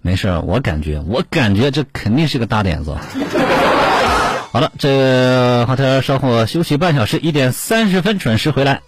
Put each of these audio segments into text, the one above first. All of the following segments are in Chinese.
没事，我感觉，我感觉这肯定是个大点子。好了，这华天稍后休息半小时，一点三十分准时回来。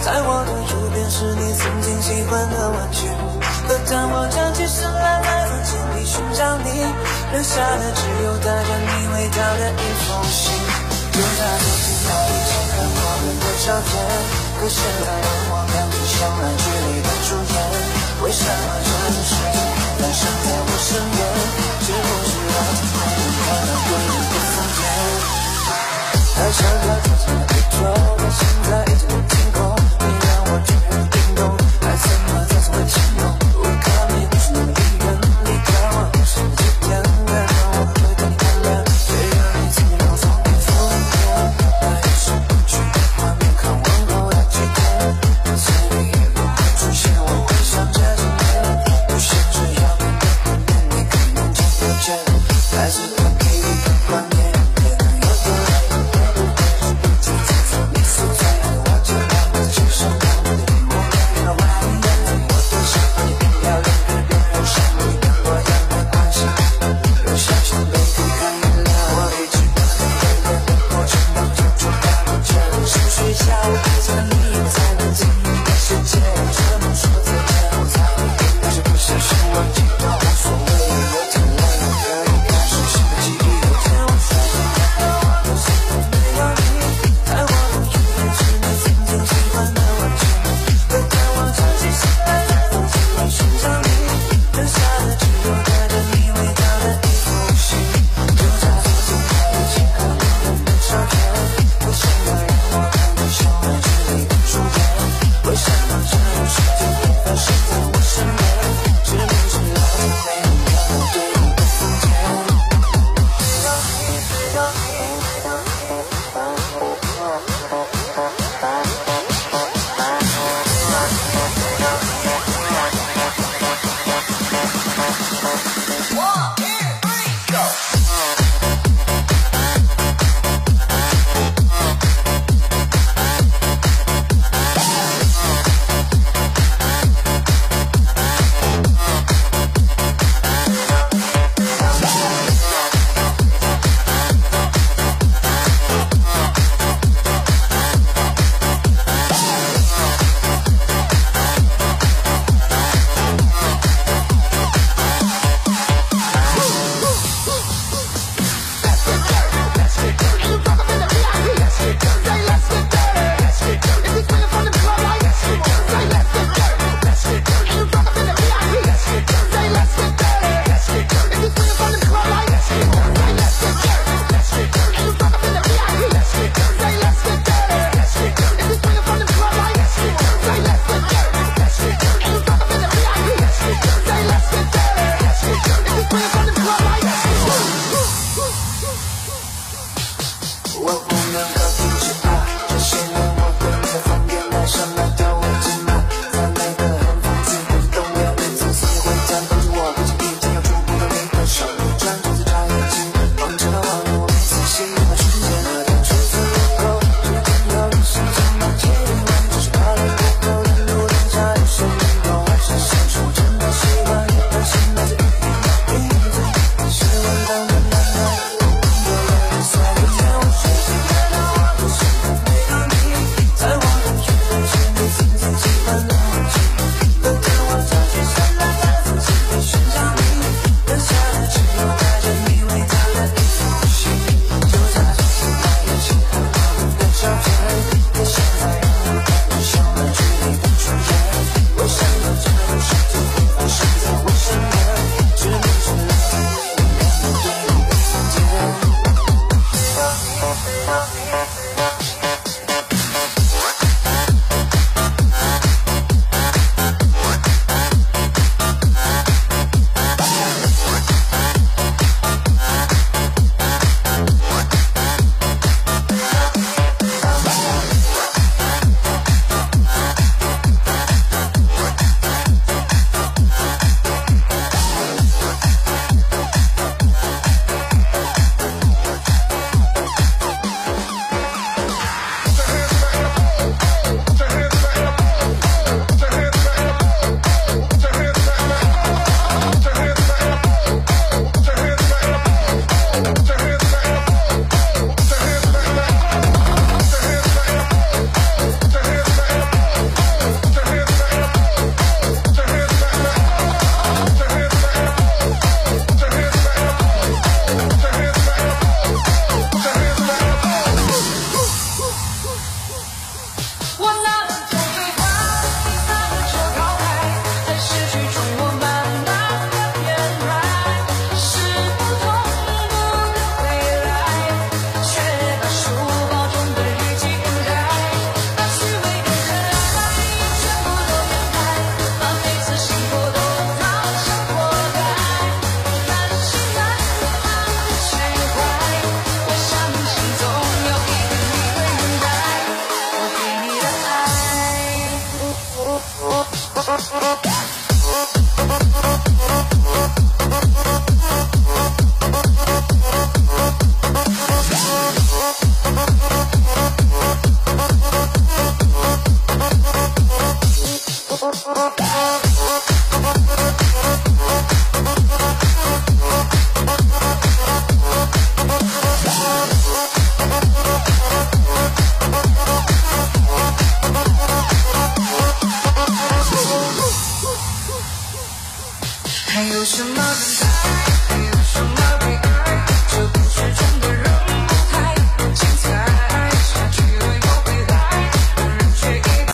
在我的右边是你曾经喜欢的玩具可当我站起身来在房间里寻找你留下的只有带着你味道的一封信就在昨天还一起。看我们的照片可现在让我感着像爱距离的主演为什么这是事情会生在我身边是不是老天没能看到更多的疯癫还想着自己那最初的心在已经我竟然听懂了什么叫做爱情。